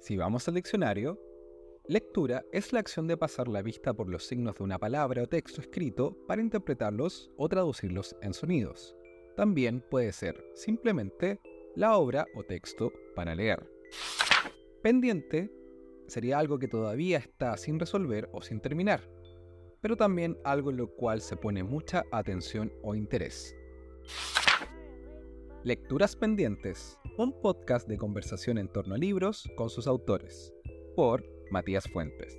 Si vamos al diccionario, lectura es la acción de pasar la vista por los signos de una palabra o texto escrito para interpretarlos o traducirlos en sonidos. También puede ser simplemente la obra o texto para leer. Pendiente sería algo que todavía está sin resolver o sin terminar, pero también algo en lo cual se pone mucha atención o interés. Lecturas Pendientes, un podcast de conversación en torno a libros con sus autores, por Matías Fuentes.